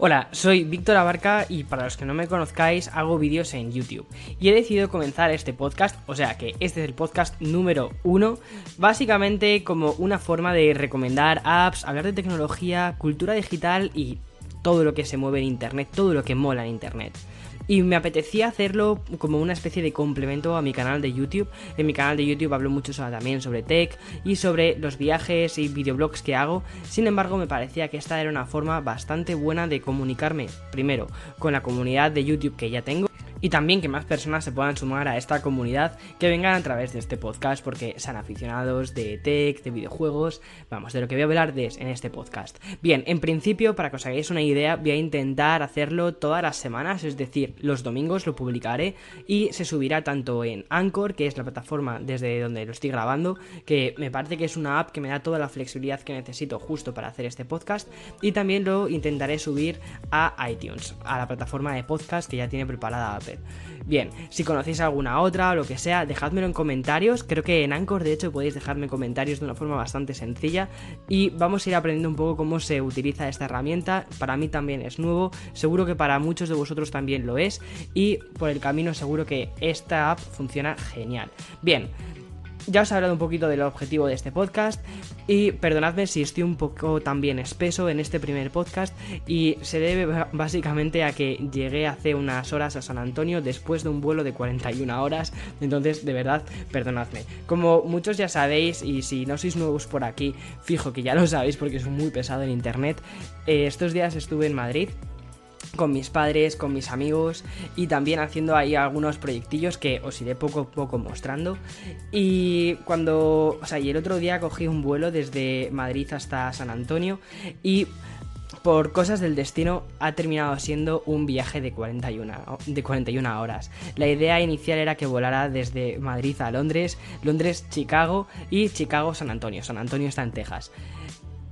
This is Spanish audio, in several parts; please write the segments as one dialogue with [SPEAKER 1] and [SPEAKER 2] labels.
[SPEAKER 1] Hola, soy Víctor Abarca y para los que no me conozcáis hago vídeos en YouTube. Y he decidido comenzar este podcast, o sea que este es el podcast número uno, básicamente como una forma de recomendar apps, hablar de tecnología, cultura digital y todo lo que se mueve en Internet, todo lo que mola en Internet y me apetecía hacerlo como una especie de complemento a mi canal de YouTube. En mi canal de YouTube hablo mucho también sobre tech y sobre los viajes y videoblogs que hago. Sin embargo, me parecía que esta era una forma bastante buena de comunicarme, primero, con la comunidad de YouTube que ya tengo y también que más personas se puedan sumar a esta comunidad que vengan a través de este podcast porque sean aficionados de tech, de videojuegos, vamos, de lo que voy a hablar de, en este podcast. Bien, en principio, para que os hagáis una idea, voy a intentar hacerlo todas las semanas, es decir, los domingos lo publicaré y se subirá tanto en Anchor, que es la plataforma desde donde lo estoy grabando, que me parece que es una app que me da toda la flexibilidad que necesito justo para hacer este podcast, y también lo intentaré subir a iTunes, a la plataforma de podcast que ya tiene preparada Bien, si conocéis alguna otra o lo que sea, dejádmelo en comentarios. Creo que en Anchor, de hecho, podéis dejarme comentarios de una forma bastante sencilla. Y vamos a ir aprendiendo un poco cómo se utiliza esta herramienta. Para mí también es nuevo, seguro que para muchos de vosotros también lo es. Y por el camino seguro que esta app funciona genial. Bien, ya os he hablado un poquito del objetivo de este podcast y perdonadme si estoy un poco también espeso en este primer podcast y se debe básicamente a que llegué hace unas horas a San Antonio después de un vuelo de 41 horas, entonces de verdad perdonadme. Como muchos ya sabéis y si no sois nuevos por aquí, fijo que ya lo sabéis porque es muy pesado en internet, eh, estos días estuve en Madrid con mis padres, con mis amigos y también haciendo ahí algunos proyectillos que os iré poco a poco mostrando. Y cuando, o sea, y el otro día cogí un vuelo desde Madrid hasta San Antonio y por cosas del destino ha terminado siendo un viaje de 41, de 41 horas. La idea inicial era que volara desde Madrid a Londres, Londres-Chicago y Chicago-San Antonio. San Antonio está en Texas.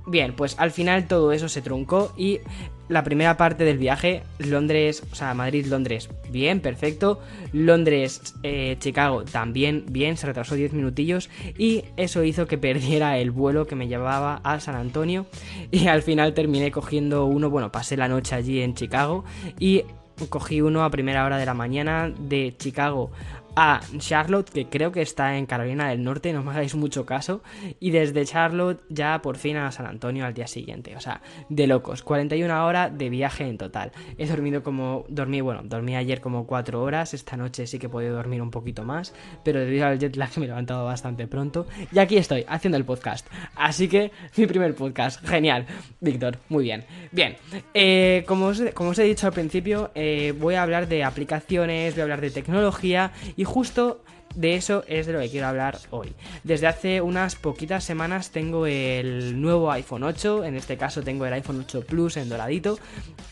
[SPEAKER 1] Bien, pues al final todo eso se truncó y la primera parte del viaje, Londres, o sea, Madrid-Londres, bien, perfecto. Londres-Chicago, eh, también bien, se retrasó 10 minutillos y eso hizo que perdiera el vuelo que me llevaba a San Antonio y al final terminé cogiendo uno, bueno, pasé la noche allí en Chicago y cogí uno a primera hora de la mañana de Chicago a Charlotte, que creo que está en Carolina del Norte, no me hagáis mucho caso, y desde Charlotte ya por fin a San Antonio al día siguiente, o sea, de locos, 41 horas de viaje en total. He dormido como, dormí, bueno, dormí ayer como 4 horas, esta noche sí que he podido dormir un poquito más, pero debido al jet lag me he levantado bastante pronto, y aquí estoy, haciendo el podcast. Así que, mi primer podcast, genial, Víctor, muy bien. Bien, eh, como, os, como, os, he dicho al principio, eh, voy a hablar de aplicaciones, voy a hablar de tecnología, justo de eso es de lo que quiero hablar hoy. Desde hace unas poquitas semanas tengo el nuevo iPhone 8, en este caso tengo el iPhone 8 Plus en doradito,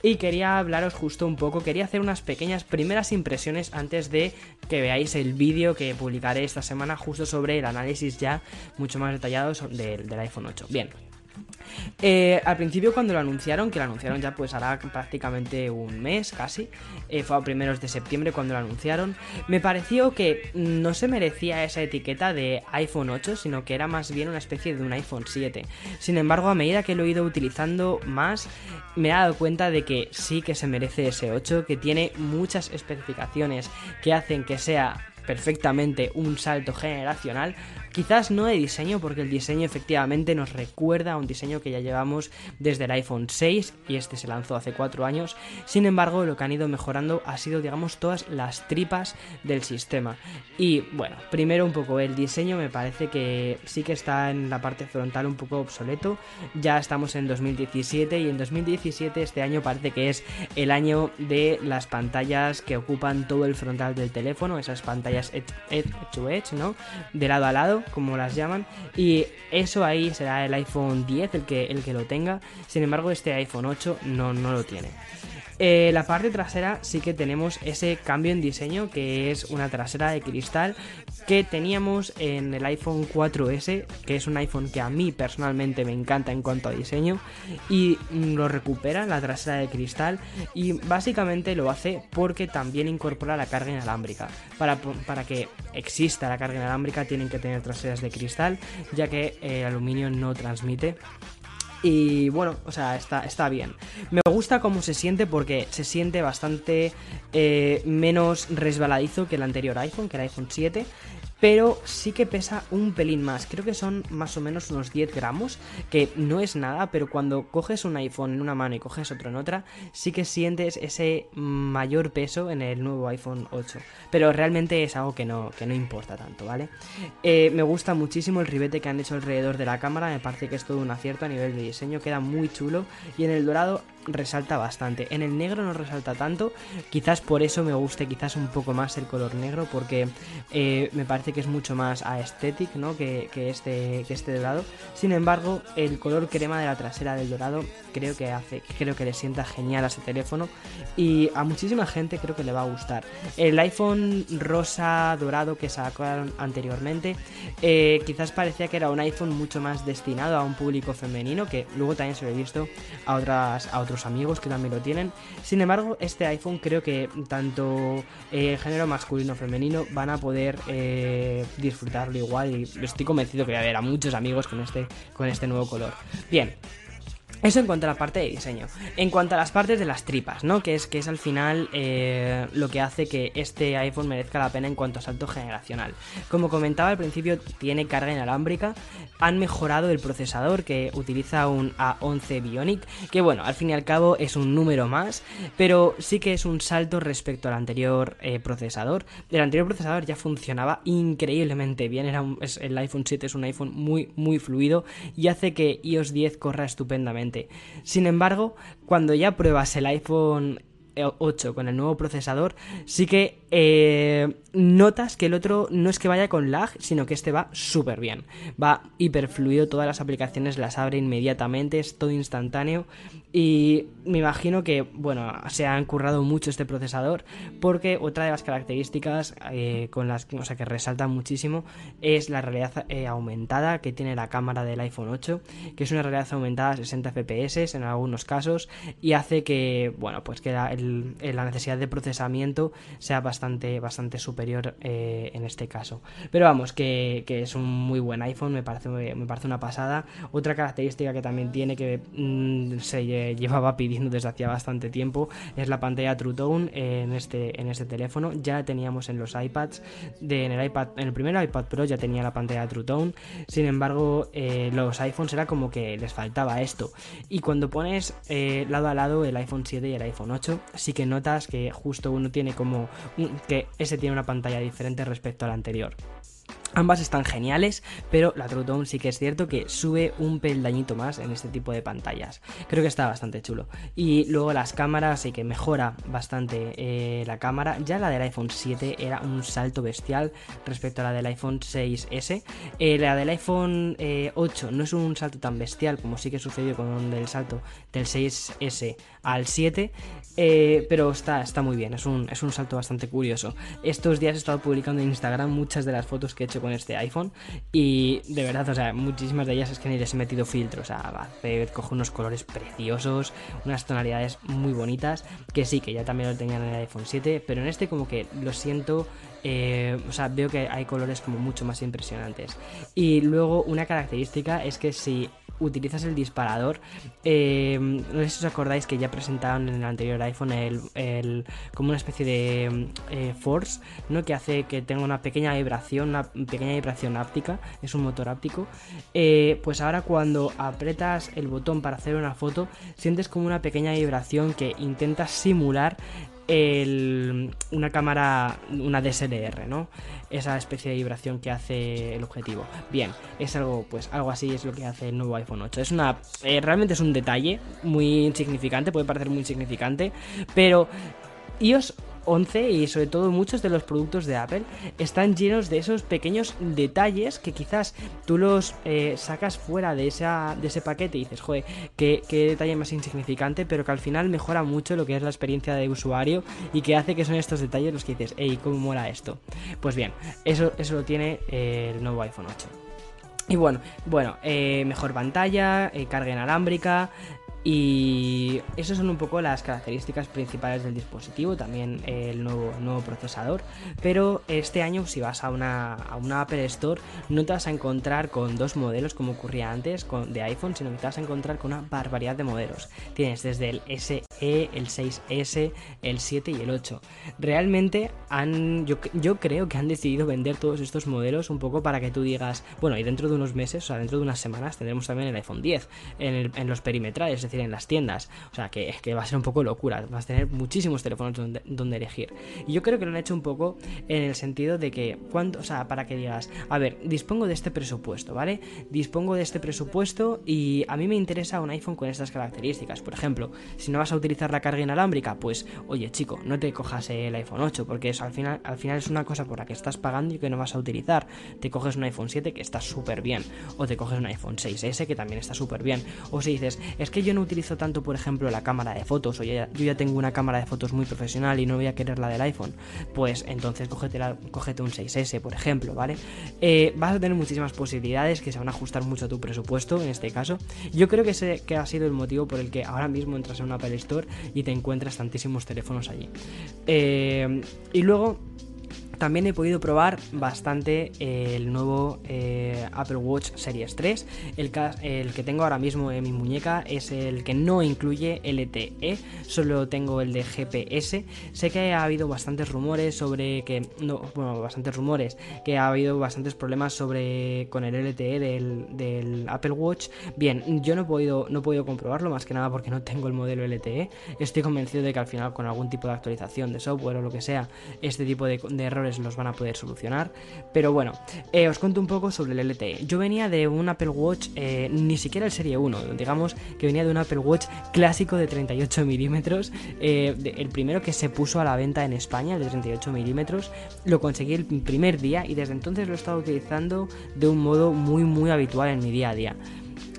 [SPEAKER 1] y quería hablaros justo un poco, quería hacer unas pequeñas primeras impresiones antes de que veáis el vídeo que publicaré esta semana justo sobre el análisis ya mucho más detallado del, del iPhone 8. Bien. Eh, al principio cuando lo anunciaron, que lo anunciaron ya pues hará prácticamente un mes casi, eh, fue a primeros de septiembre cuando lo anunciaron, me pareció que no se merecía esa etiqueta de iPhone 8, sino que era más bien una especie de un iPhone 7. Sin embargo, a medida que lo he ido utilizando más, me he dado cuenta de que sí que se merece ese 8, que tiene muchas especificaciones que hacen que sea perfectamente un salto generacional, Quizás no de diseño, porque el diseño efectivamente nos recuerda a un diseño que ya llevamos desde el iPhone 6 y este se lanzó hace 4 años. Sin embargo, lo que han ido mejorando ha sido, digamos, todas las tripas del sistema. Y bueno, primero un poco el diseño me parece que sí que está en la parte frontal un poco obsoleto. Ya estamos en 2017 y en 2017 este año parece que es el año de las pantallas que ocupan todo el frontal del teléfono, esas pantallas edge to edge, ¿no? De lado a lado como las llaman, y eso ahí será el iPhone 10 el que, el que lo tenga, sin embargo este iPhone 8 no, no lo tiene. Eh, la parte trasera sí que tenemos ese cambio en diseño que es una trasera de cristal que teníamos en el iPhone 4S, que es un iPhone que a mí personalmente me encanta en cuanto a diseño y lo recupera la trasera de cristal y básicamente lo hace porque también incorpora la carga inalámbrica. Para, para que exista la carga inalámbrica tienen que tener traseras de cristal ya que el aluminio no transmite Y bueno, o sea, está, está bien. Me gusta cómo se siente porque se siente bastante eh, menos resbaladizo que el anterior iPhone, que era iPhone 7 pero sí que pesa un pelín más. Creo que son más o menos unos 10 gramos, que no es nada, pero cuando coges un iPhone en una mano y coges otro en otra, sí que sientes ese mayor peso en el nuevo iPhone 8. Pero realmente es algo que no, que no importa tanto, ¿vale? Eh, me gusta muchísimo el ribete que han hecho alrededor de la cámara, me parece que es todo un acierto a nivel de diseño, queda muy chulo. Y en el dorado resalta bastante. En el negro no resalta tanto, quizás por eso me guste quizás un poco más el color negro, porque eh, me parece que es mucho más aesthetic, ¿no? Que, este, que este dorado. Sin embargo, el color crema de la trasera del dorado creo que hace, creo que le sienta genial a ese teléfono y a muchísima gente creo que le va a gustar. El iPhone rosa dorado que sacaron anteriormente, eh, quizás parecía que era un iPhone mucho más destinado a un público femenino, que luego también se lo he visto a otras a otros amigos que también lo tienen. Sin embargo, este iPhone creo que tanto eh, género masculino o femenino van a poder eh, disfrutarlo igual y estoy convencido que va a haber a muchos amigos con este, con este nuevo color. Bien, eso en cuanto a la parte de diseño. En cuanto a las partes de las tripas, ¿no? Que es, que es al final eh, lo que hace que este iPhone merezca la pena en cuanto a salto generacional. Como comentaba al principio, tiene carga inalámbrica. Han mejorado el procesador que utiliza un A11 Bionic, que bueno, al fin y al cabo es un número más, pero sí que es un salto respecto al anterior eh, procesador. El anterior procesador ya funcionaba increíblemente bien. Era el iPhone 7 es un iPhone muy, muy fluido y hace que iOS 10 corra estupendamente sin embargo, cuando ya pruebas el iPhone 8 con el nuevo procesador, sí que eh, notas que el otro no es que vaya con lag, sino que este va súper bien. Va hiper fluido, todas las aplicaciones las abre inmediatamente, es todo instantáneo. Y me imagino que, bueno, se han currado mucho este procesador, porque otra de las características eh, con las o sea, que resaltan muchísimo es la realidad eh, aumentada que tiene la cámara del iPhone 8, que es una realidad aumentada a 60 FPS en algunos casos, y hace que, bueno, pues que la, la necesidad de procesamiento sea bastante, bastante superior eh, en este caso. Pero vamos, que, es un muy buen iPhone, me parece, me parece una pasada. Otra característica que también tiene que mm, se llevaba pidiendo desde hacía bastante tiempo es la pantalla True Tone en este, en este teléfono. Ya la teníamos en los iPads, en, el iPad, en el primer iPad Pro ya tenía la pantalla True Tone. Sin embargo, eh, los iPhones era como que les faltaba esto. Y cuando pones eh, lado a lado el iPhone 7 y el iPhone 8, sí que notas que justo uno tiene como que ese tiene una pantalla diferente respecto al anterior. Ambas están geniales, pero la True Tone sí que es cierto que sube un peldañito más en este tipo de pantallas. Creo que está bastante chulo. Y luego las cámaras sí que mejora bastante eh, la cámara. Ya la del iPhone 7 era un salto bestial respecto a la del iPhone 6S. Eh, la del iPhone 8 eh, no es un salto tan bestial como sí que sucedió con el salto del 6S al 7, pero está, está muy bien, es un, es un salto bastante curioso. Estos días he estado publicando en Instagram muchas de las fotos que he hecho con este iPhone. Y de verdad, o sea, muchísimas de ellas es que ni les he metido filtros. O sea, hace, coge unos colores preciosos, unas tonalidades muy bonitas. Que sí, que ya también lo tenían en el iPhone 7, pero en este como que lo siento. Eh, o sea, veo que hay colores como mucho más impresionantes. Y luego una característica es que si utilizas el disparador. Eh, no sé si os acordáis que ya presentaron en el anterior iPhone el, como una especie de eh, force, ¿no? Que hace que tenga una pequeña vibración, una pequeña vibración áptica, es un motor áptico. Eh, pues ahora cuando apretas el botón para hacer una foto, sientes como una pequeña vibración que intenta simular una cámara, una DSLR, ¿no? Esa especie de vibración que hace el objetivo. Bien, es algo, pues algo así es lo que hace el nuevo iPhone 8. Es una, eh, realmente es un detalle muy insignificante, puede parecer muy insignificante, pero iOS 11 y sobre todo muchos de los productos de Apple están llenos de esos pequeños detalles que quizás tú los eh, sacas fuera de, esa, de ese paquete y dices, joder, qué, detalle más insignificante, pero que al final mejora mucho lo que es la experiencia de usuario y que hace que son estos detalles los que dices, hey, ¿cómo mola esto? Pues bien, eso, eso lo tiene eh, el nuevo iPhone 8. Y bueno, bueno, eh, mejor pantalla, carga inalámbrica, Y esas son un poco las características principales del dispositivo, también el nuevo, nuevo procesador. Pero este año si vas a una, a una Apple Store no te vas a encontrar con dos modelos como ocurría antes con, de iPhone, sino que te vas a encontrar con una barbaridad de modelos. Tienes desde el SE, el 6S, el 7 y el 8. Realmente han, yo, yo creo que han decidido vender todos estos modelos un poco para que tú digas, bueno, y dentro de unos meses, o sea, dentro de unas semanas tendremos también el iPhone 10 en, en los perimetrales, es decir, en las tiendas. O sea, que, que, va a ser un poco locura. Vas a tener muchísimos teléfonos donde, donde, elegir. Y yo creo que lo han hecho un poco en el sentido de que, cuánto, o sea, para que digas, a ver, dispongo de este presupuesto, ¿vale? Dispongo de este presupuesto y a mí me interesa un iPhone con estas características. Por ejemplo, si no vas a utilizar la carga inalámbrica, pues, oye, chico, no te cojas el iPhone 8, porque eso al final, al final es una cosa por la que estás pagando y que no vas a utilizar. Te coges un iPhone 7 que está súper bien, o te coges un iPhone 6S que también está súper bien. O si dices, es que yo no utilizo tanto, por ejemplo, la cámara de fotos, o ya, yo ya, tengo una cámara de fotos muy profesional y no voy a querer la del iPhone, pues entonces cógete, la, cógete un 6S, por ejemplo, ¿vale? Eh, vas a tener muchísimas posibilidades que se van a ajustar mucho a tu presupuesto, en este caso. Yo creo que ese que ha sido el motivo por el que ahora mismo entras en una Apple Store y te encuentras tantísimos teléfonos allí. Eh, y luego también he podido probar bastante el nuevo eh, Apple Watch Series 3. El, que tengo ahora mismo en mi muñeca es el que no incluye LTE, solo tengo el de GPS. Sé que ha habido bastantes rumores sobre que. No, bueno, bastantes rumores. Que ha habido bastantes problemas sobre con el LTE del, del Apple Watch. Bien, yo no he, podido, no he podido comprobarlo más que nada porque no tengo el modelo LTE. Estoy convencido de que al final, con algún tipo de actualización de software o lo que sea, este tipo de, de errores los van a poder solucionar. Pero bueno, eh, os cuento un poco sobre el LTE. Yo venía de un Apple Watch, eh, ni siquiera el Serie 1, digamos que venía de un Apple Watch clásico de 38 milímetros. Eh, el primero que se puso a la venta en España, el de 38 milímetros. Lo conseguí el primer día y desde entonces lo he estado utilizando de un modo muy, muy habitual en mi día a día.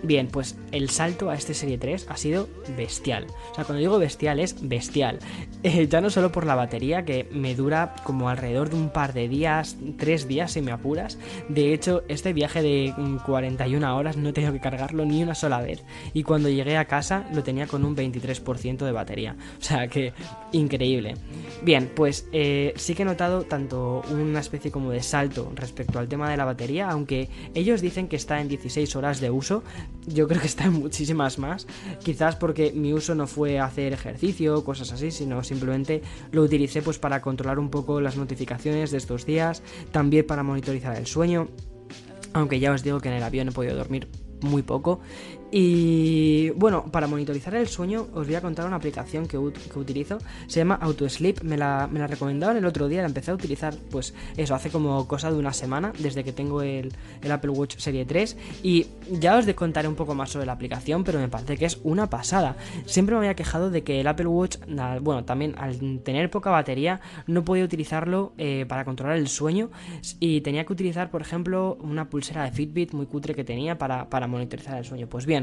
[SPEAKER 1] Bien, pues el salto a este Serie 3 ha sido bestial. O sea, cuando digo bestial es bestial. Eh, ya no solo por la batería, que me dura como alrededor de un par de días, tres días si me apuras. De hecho, este viaje de 41 horas no he tenido que cargarlo ni una sola vez. Y cuando llegué a casa lo tenía con un 23% de batería. O sea que increíble. Bien, pues eh, sí que he notado tanto una especie como de salto respecto al tema de la batería, aunque ellos dicen que está en 16 horas de uso, yo creo que está en muchísimas más. Quizás porque mi uso no fue hacer ejercicio cosas así, sino simplemente lo utilicé pues para controlar un poco las notificaciones de estos días, también para monitorizar el sueño. Aunque ya os digo que en el avión he podido dormir muy poco y bueno, para monitorizar el sueño os voy a contar una aplicación que, que utilizo. Se llama AutoSleep. Me la, me la recomendaron el otro día. La empecé a utilizar, pues eso, hace como cosa de una semana, desde que tengo el, el, Apple Watch Serie 3. Y ya os contaré un poco más sobre la aplicación, pero me parece que es una pasada. Siempre me había quejado de que el Apple Watch, bueno, también al tener poca batería, no podía utilizarlo eh, para controlar el sueño. Y tenía que utilizar, por ejemplo, una pulsera de Fitbit muy cutre que tenía para, para monitorizar el sueño. Pues bien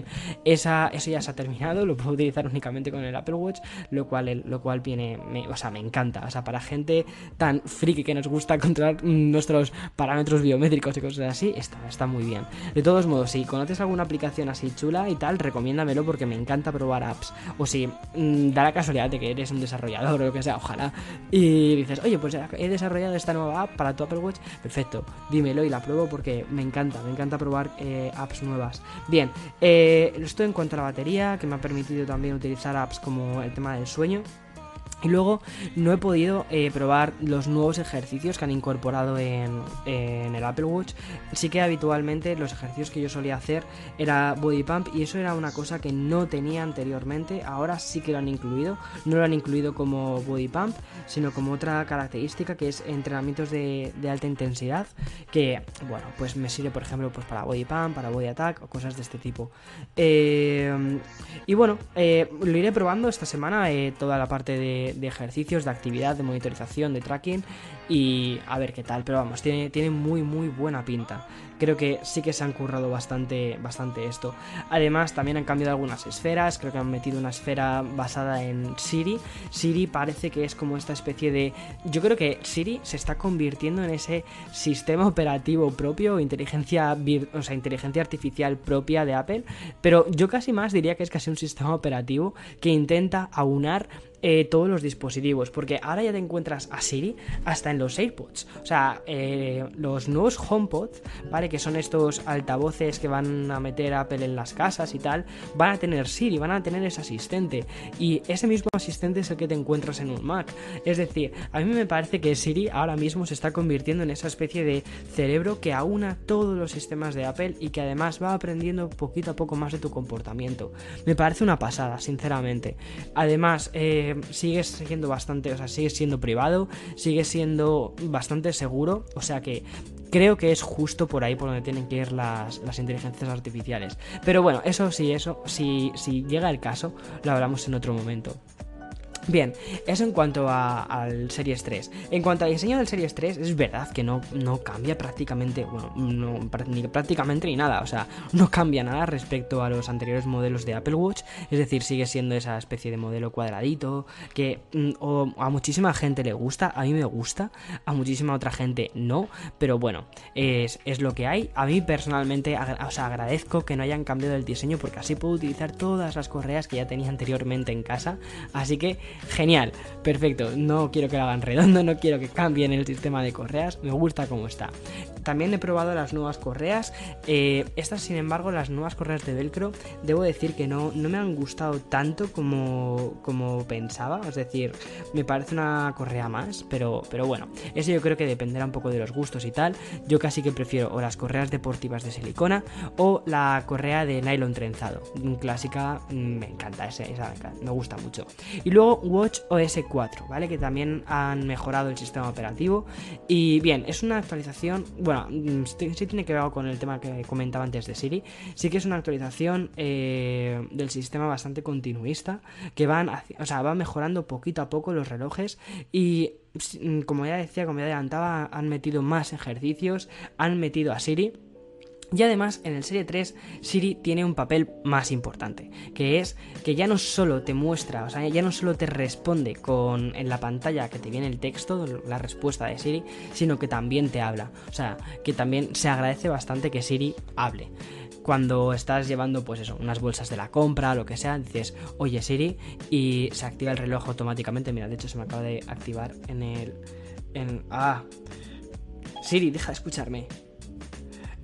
[SPEAKER 1] esa, eso ya se ha terminado, lo puedo utilizar únicamente con el Apple Watch, lo cual, lo cual viene, o sea, me encanta. O sea, para gente tan friki que nos gusta controlar nuestros parámetros biométricos y cosas así, está, está muy bien. De todos modos, si conoces alguna aplicación así chula y tal, recomiéndamelo porque me encanta probar apps. O si mm, da la casualidad de que eres un desarrollador o lo que sea, ojalá, y dices, oye, pues he desarrollado esta nueva app para tu Apple Watch, perfecto, dímelo y la pruebo porque me encanta, me encanta probar eh, apps nuevas. Bien, eh, eh, esto en cuanto a la batería, que me ha permitido también utilizar apps como el tema del sueño. Y luego no he podido eh, probar los nuevos ejercicios que han incorporado en, el Apple Watch. Sí que habitualmente los ejercicios que yo solía hacer era body pump y eso era una cosa que no tenía anteriormente. Ahora sí que lo han incluido. No lo han incluido como body pump, sino como otra característica que es entrenamientos de, alta intensidad. Que, bueno, pues me sirve por ejemplo pues para body pump, para body attack o cosas de este tipo. Eh, y bueno, eh, lo iré probando esta semana toda la parte de de, ejercicios, de actividad, de monitorización, de tracking y a ver qué tal. Pero vamos, tiene, tiene muy, muy buena pinta. Creo que sí que se han currado bastante, bastante esto. Además, también han cambiado algunas esferas. Creo que han metido una esfera basada en Siri. Siri parece que es como esta especie de. Yo creo que Siri se está convirtiendo en ese sistema operativo propio, inteligencia, o sea, inteligencia artificial propia de Apple. Pero yo casi más diría que es casi un sistema operativo que intenta aunar eh, todos los dispositivos, porque ahora ya te encuentras a Siri hasta en los AirPods. O sea, eh, los nuevos HomePods, ¿vale? Que son estos altavoces que van a meter Apple en las casas y tal, van a tener Siri, van a tener ese asistente. Y ese mismo asistente es el que te encuentras en un Mac. Es decir, a mí me parece que Siri ahora mismo se está convirtiendo en esa especie de cerebro que aúna todos los sistemas de Apple y que además va aprendiendo poquito a poco más de tu comportamiento. Me parece una pasada, sinceramente. Además, eh, sigue siendo bastante, o sea, sigue siendo privado, sigue siendo bastante seguro, o sea que creo que es justo por ahí por donde tienen que ir las, inteligencias artificiales. Pero bueno, eso sí, eso, si, si llega el caso, lo hablamos en otro momento. Bien, eso en cuanto al Series 3. En cuanto al diseño del Series 3, es verdad que no, no cambia prácticamente, bueno, no, ni prácticamente ni nada, o sea, no cambia nada respecto a los anteriores modelos de Apple Watch, es decir, sigue siendo esa especie de modelo cuadradito que mm, a muchísima gente le gusta, a mí me gusta, a muchísima otra gente no, pero bueno, es, lo que hay. A mí personalmente, o sea, agradezco que no hayan cambiado el diseño porque así puedo utilizar todas las correas que ya tenía anteriormente en casa, así que genial, perfecto, no quiero que lo hagan redondo, no quiero que cambien el sistema de correas, me gusta como está. También he probado las nuevas correas, eh, estas sin embargo, las nuevas correas de velcro, debo decir que no, no me han gustado tanto como, como pensaba, es decir, me parece una correa más, pero, pero bueno, eso yo creo que dependerá un poco de los gustos y tal, yo casi que prefiero o las correas deportivas de silicona o la correa de nylon trenzado, clásica, me encanta, esa me gusta mucho. Y luego Watch OS 4, ¿vale? Que también han mejorado el sistema operativo. Y bien, es una actualización, bueno, mm, sí tiene que ver con el tema que comentaba antes de Siri. Sí que es una actualización eh, del sistema bastante continuista, que van, o sea, van mejorando poquito a poco los relojes y mm, como ya decía, como ya adelantaba, han metido más ejercicios, han metido a Siri y además en el Serie 3 Siri tiene un papel más importante, que es que ya no solo te muestra, o sea, ya no solo te responde con en la pantalla que te viene el texto, la respuesta de Siri, sino que también te habla. O sea, que también se agradece bastante que Siri hable. Cuando estás llevando, pues eso, unas bolsas de la compra, lo que sea, dices, oye Siri, y se activa el reloj automáticamente. Mira, de hecho se me acaba de activar en el. En, ah. Siri, deja de escucharme.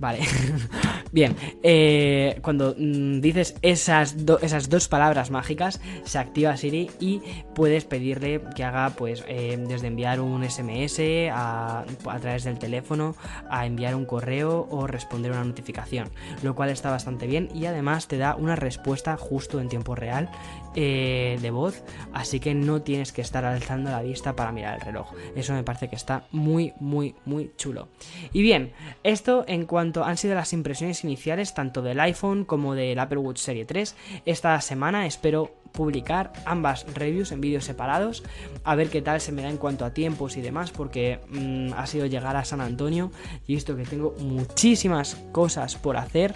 [SPEAKER 1] Vale. Bien, eh, cuando mm, dices esas, esas dos palabras mágicas, se activa Siri y puedes pedirle que haga, pues, eh, desde enviar un SMS a, a, través del teléfono, a enviar un correo o responder una notificación, lo cual está bastante bien y además te da una respuesta justo en tiempo real eh, de voz, así que no tienes que estar alzando la vista para mirar el reloj. Eso me parece que está muy, muy, muy chulo. Y bien, esto en cuanto han sido las impresiones iniciales tanto del iPhone como del Apple Watch Serie 3. Esta semana espero publicar ambas reviews en vídeos separados, a ver qué tal se me da en cuanto a tiempos y demás, porque mm, ha sido llegar a San Antonio y visto que tengo muchísimas cosas por hacer.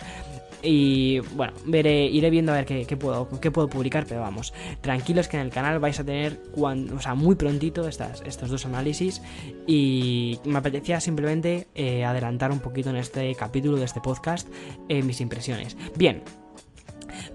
[SPEAKER 1] Y bueno, veré, iré viendo a ver qué, puedo, qué puedo publicar, pero vamos, tranquilos que en el canal vais a tener cuando, o sea, muy prontito estas, estos dos análisis. Y me apetecía simplemente eh, adelantar un poquito en este capítulo de este podcast eh, mis impresiones. Bien,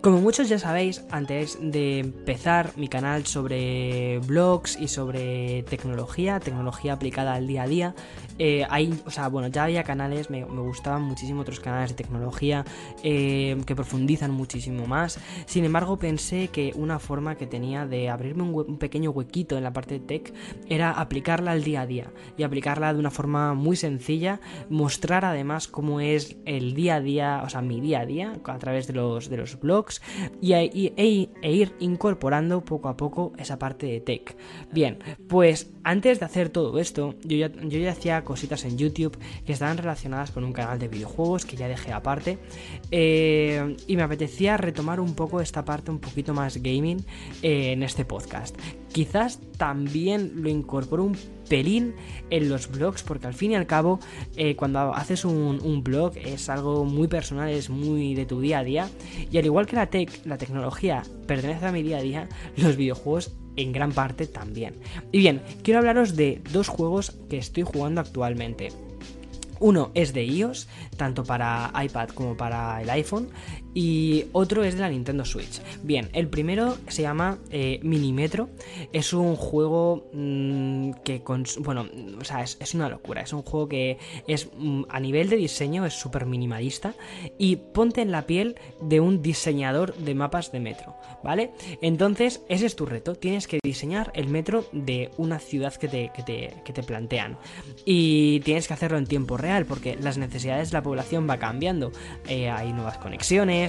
[SPEAKER 1] como muchos ya sabéis, antes de empezar mi canal sobre blogs y sobre tecnología, tecnología aplicada al día a día, eh, hay, o sea, bueno, ya había canales, me, gustaban muchísimo otros canales de tecnología eh, que profundizan muchísimo más. Sin embargo, pensé que una forma que tenía de abrirme un, un, pequeño huequito en la parte de tech era aplicarla al día a día y aplicarla de una forma muy sencilla, mostrar además cómo es el día a día, o sea, mi día a día a través de los, de los blogs y, e, e ir incorporando poco a poco esa parte de tech. Bien, pues antes de hacer todo esto, yo ya, yo ya hacía cositas en YouTube que estaban relacionadas con un canal de videojuegos que ya dejé aparte. Eh, y me apetecía retomar un poco esta parte un poquito más gaming eh, en este podcast. Quizás también lo incorporo un pelín en los blogs, porque al fin y al cabo, eh, cuando haces un, un, blog es algo muy personal, es muy de tu día a día. Y al igual que la tech, la tecnología pertenece a mi día a día, los videojuegos en gran parte también. Y bien, quiero hablaros de dos juegos que estoy jugando actualmente. Uno es de iOS, tanto para iPad como para el iPhone, y otro es de la Nintendo Switch. Bien, el primero se llama eh, Minimetro. Es un juego mm, que, bueno, o sea, es, una locura. Es un juego que es mm, a nivel de diseño es súper minimalista y ponte en la piel de un diseñador de mapas de metro, ¿vale? Entonces, ese es tu reto. Tienes que diseñar el metro de una ciudad que te, que te, que te plantean. Y tienes que hacerlo en tiempo real porque las necesidades de la población va cambiando. Eh, hay nuevas conexiones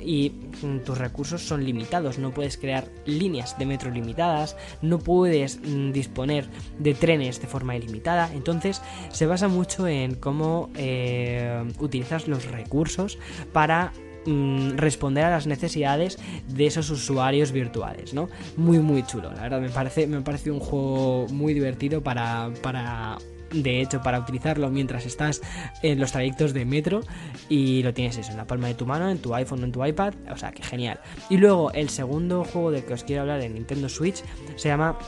[SPEAKER 1] y tus recursos son limitados, no puedes crear líneas de metro limitadas, no puedes mm, disponer de trenes de forma ilimitada, entonces se basa mucho en cómo eh, utilizas los recursos para mm, responder a las necesidades de esos usuarios virtuales, ¿no? Muy muy chulo, la verdad me parece me parece un juego muy divertido para para de hecho, para utilizarlo mientras estás en los trayectos de metro y lo tienes eso en la palma de tu mano, en tu iPhone o en tu iPad, o sea, que genial. Y luego el segundo juego del que os quiero hablar en Nintendo Switch se llama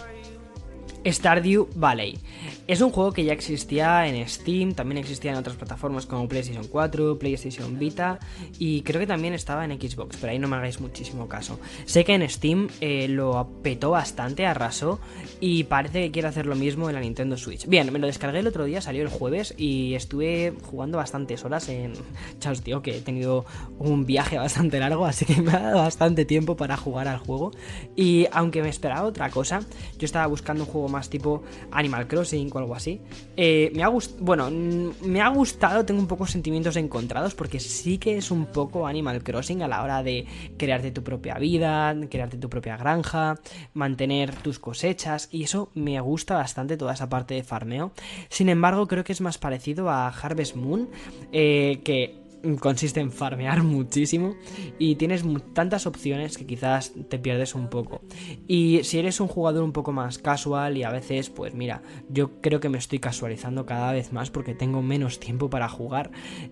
[SPEAKER 1] Stardew Valley. Es un juego que ya existía en Steam, también existía en otras plataformas como PlayStation 4, PlayStation Vita y creo que también estaba en Xbox, pero ahí no me hagáis muchísimo caso. Sé que en Steam eh, lo apetó bastante, arrasó y parece que quiere hacer lo mismo en la Nintendo Switch. Bien, me lo descargué el otro día, salió el jueves y estuve jugando bastantes horas en... Chaos, tío, que he tenido un viaje bastante largo, así que me ha dado bastante tiempo para jugar al juego. Y aunque me esperaba otra cosa, yo estaba buscando un juego más tipo Animal Crossing o algo así. Eh, me ha bueno, me ha gustado, tengo un poco sentimientos encontrados porque sí que es un poco Animal Crossing a la hora de crearte tu propia vida, crearte tu propia granja, mantener tus cosechas y eso me gusta bastante toda esa parte de farmeo. Sin embargo, creo que es más parecido a Harvest Moon, eh, que consiste en farmear muchísimo y tienes tantas opciones que quizás te pierdes un poco. Y si eres un jugador un poco más casual y a veces, pues mira, yo creo que me estoy casualizando cada vez más porque tengo menos tiempo para jugar,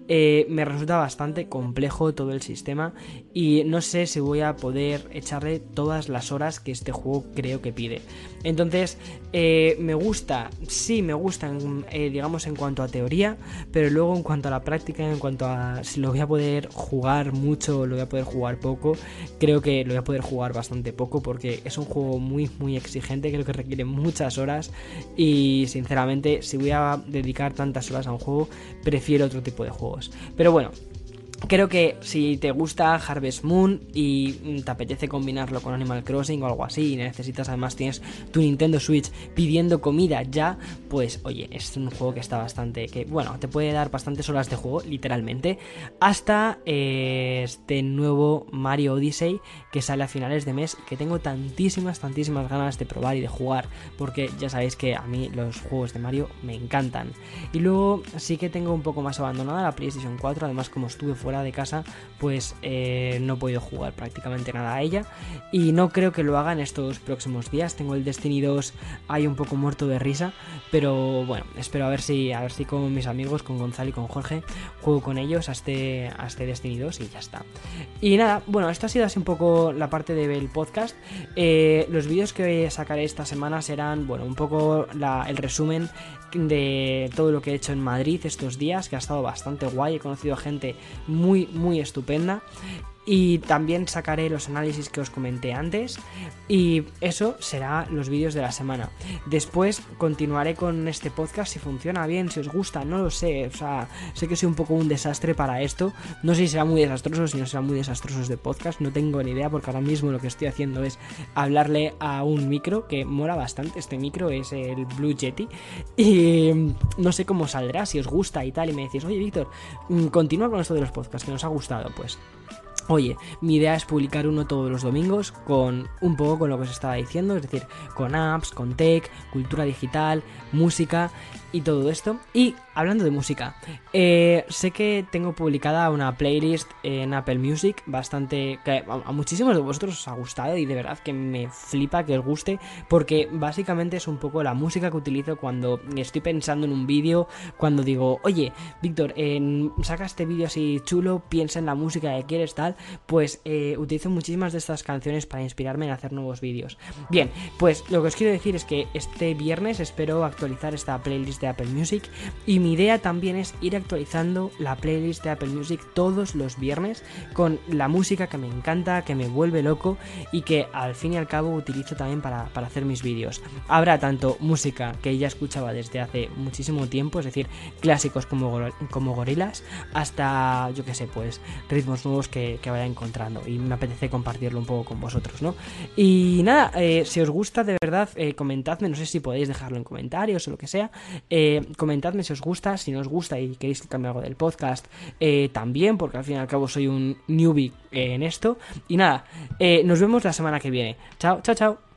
[SPEAKER 1] eh, me resulta bastante complejo todo el sistema y no sé si voy a poder echarle todas las horas que este juego creo que pide. Entonces, eh, me gusta, sí, me gusta, eh, digamos, en cuanto a teoría, pero luego en cuanto a la práctica, en cuanto a si lo voy a poder jugar mucho o lo voy a poder jugar poco, creo que lo voy a poder jugar bastante poco porque es un juego muy, muy exigente, creo que requiere muchas horas y sinceramente si voy a dedicar tantas horas a un juego, prefiero otro tipo de juegos. Pero bueno, Creo que si te gusta Harvest Moon y te apetece combinarlo con Animal Crossing o algo así y necesitas además tienes tu Nintendo Switch pidiendo comida ya, pues oye, es un juego que está bastante, que bueno, te puede dar bastantes horas de juego, literalmente, hasta eh, este nuevo Mario Odyssey que sale a finales de mes, que tengo tantísimas, tantísimas ganas de probar y de jugar, porque ya sabéis que a mí los juegos de Mario me encantan. Y luego sí que tengo un poco más abandonada la PlayStation 4, además como estuve fuera de casa, pues eh, no he podido jugar prácticamente nada a ella. Y no creo que lo haga en estos próximos días. Tengo el Destiny 2 ahí un poco muerto de risa. Pero bueno, espero a ver si, a ver si con mis amigos, con Gonzalo y con Jorge, juego con ellos a este, este Destiny 2 y ya está. Y nada, bueno, esto ha sido así un poco la parte del podcast. Eh, los vídeos que sacaré esta semana serán, bueno, un poco el resumen de todo lo que he hecho en Madrid estos días, que ha estado bastante guay. He conocido a gente muy, muy estupenda y también sacaré los análisis que os comenté antes. Y eso será los vídeos de la semana. Después continuaré con este podcast si funciona bien, si os gusta, no lo sé, o sea, sé que soy un poco un desastre para esto, no sé si será muy desastroso, si no será muy desastroso de podcast, no tengo ni idea porque ahora mismo lo que estoy haciendo es hablarle a un micro que mola bastante, este micro es el Blue Yeti. Y no sé cómo saldrá, si os gusta y tal. Y me decís, oye Víctor, mm, continúa con esto de los podcasts que nos ha gustado, pues Oye, mi idea es publicar uno todos los domingos con un poco con lo que os estaba diciendo, es decir, con apps, con tech, cultura digital, música y todo esto. Y hablando de música, eh, sé que tengo publicada una playlist en Apple Music bastante que a, muchísimos de vosotros os ha gustado y de verdad que me flipa que os guste porque básicamente es un poco la música que utilizo cuando estoy pensando en un vídeo, cuando digo, oye, Víctor, saca este vídeo así chulo, piensa en la música que quieres tal, pues eh, utilizo muchísimas de estas canciones para inspirarme en hacer nuevos vídeos. Bien, pues lo que os quiero decir es que este viernes espero actualizar esta playlist de Apple Music y mi idea también es ir actualizando la playlist de Apple Music todos los viernes con la música que me encanta, que me vuelve loco y que al fin y al cabo utilizo también para, hacer mis vídeos. Habrá tanto música que ya escuchaba desde hace muchísimo tiempo, es decir, clásicos como, como gorilas, hasta yo que sé, pues ritmos nuevos que, vaya encontrando y me apetece compartirlo un poco con vosotros, ¿no? Y nada, eh, si os gusta de verdad, eh, comentadme, no sé si podéis dejarlo en comentarios o lo que sea. Eh, comentadme si os gusta, si no os gusta y queréis que cambie algo del podcast, eh, también, porque al fin y al cabo soy un newbie en esto. Y nada, eh, nos vemos la semana que viene. Chao, chao, chao.